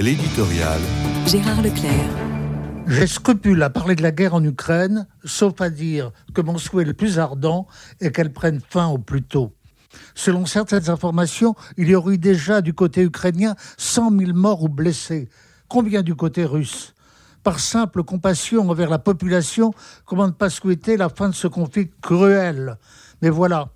L'éditorial. Gérard Leclerc. J'ai scrupule à parler de la guerre en Ukraine, sauf à dire que mon souhait le plus ardent est qu'elle prenne fin au plus tôt. Selon certaines informations, il y aurait eu déjà du côté ukrainien 100 000 morts ou blessés. Combien du côté russe? Par simple compassion envers la population, comment ne pas souhaiter la fin de ce conflit cruel? Mais voilà,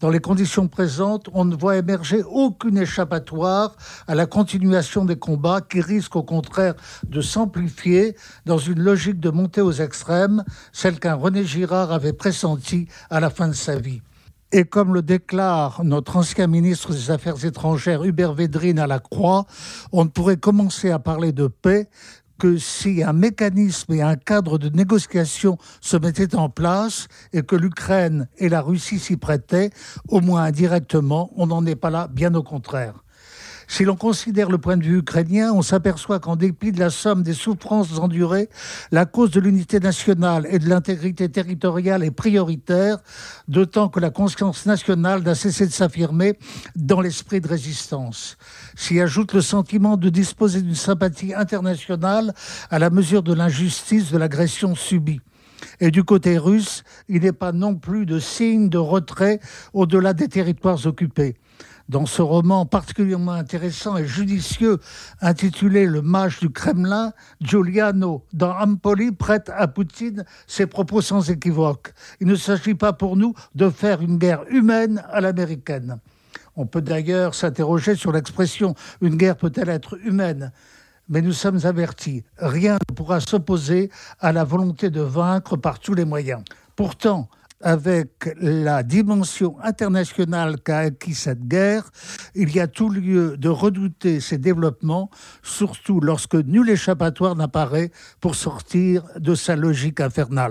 dans les conditions présentes, on ne voit émerger aucune échappatoire à la continuation des combats qui risquent au contraire de s'amplifier dans une logique de montée aux extrêmes, celle qu'un René Girard avait pressentie à la fin de sa vie. Et comme le déclare notre ancien ministre des Affaires étrangères Hubert Védrine à la Croix, on ne pourrait commencer à parler de paix que si un mécanisme et un cadre de négociation se mettaient en place et que l'Ukraine et la Russie s'y prêtaient, au moins indirectement, on n'en est pas là, bien au contraire. Si l'on considère le point de vue ukrainien, on s'aperçoit qu'en dépit de la somme des souffrances endurées, la cause de l'unité nationale et de l'intégrité territoriale est prioritaire, d'autant que la conscience nationale n'a cessé de s'affirmer dans l'esprit de résistance. S'y ajoute le sentiment de disposer d'une sympathie internationale à la mesure de l'injustice de l'agression subie. Et du côté russe, il n'est pas non plus de signe de retrait au-delà des territoires occupés dans ce roman particulièrement intéressant et judicieux intitulé Le mage du Kremlin, Giuliano dans Ampoli prête à Poutine ses propos sans équivoque. Il ne s'agit pas pour nous de faire une guerre humaine à l'américaine. On peut d'ailleurs s'interroger sur l'expression une guerre peut-elle être humaine? Mais nous sommes avertis, rien ne pourra s'opposer à la volonté de vaincre par tous les moyens. Pourtant, avec la dimension internationale qu'a acquis cette guerre, il y a tout lieu de redouter ces développements, surtout lorsque nul échappatoire n'apparaît pour sortir de sa logique infernale.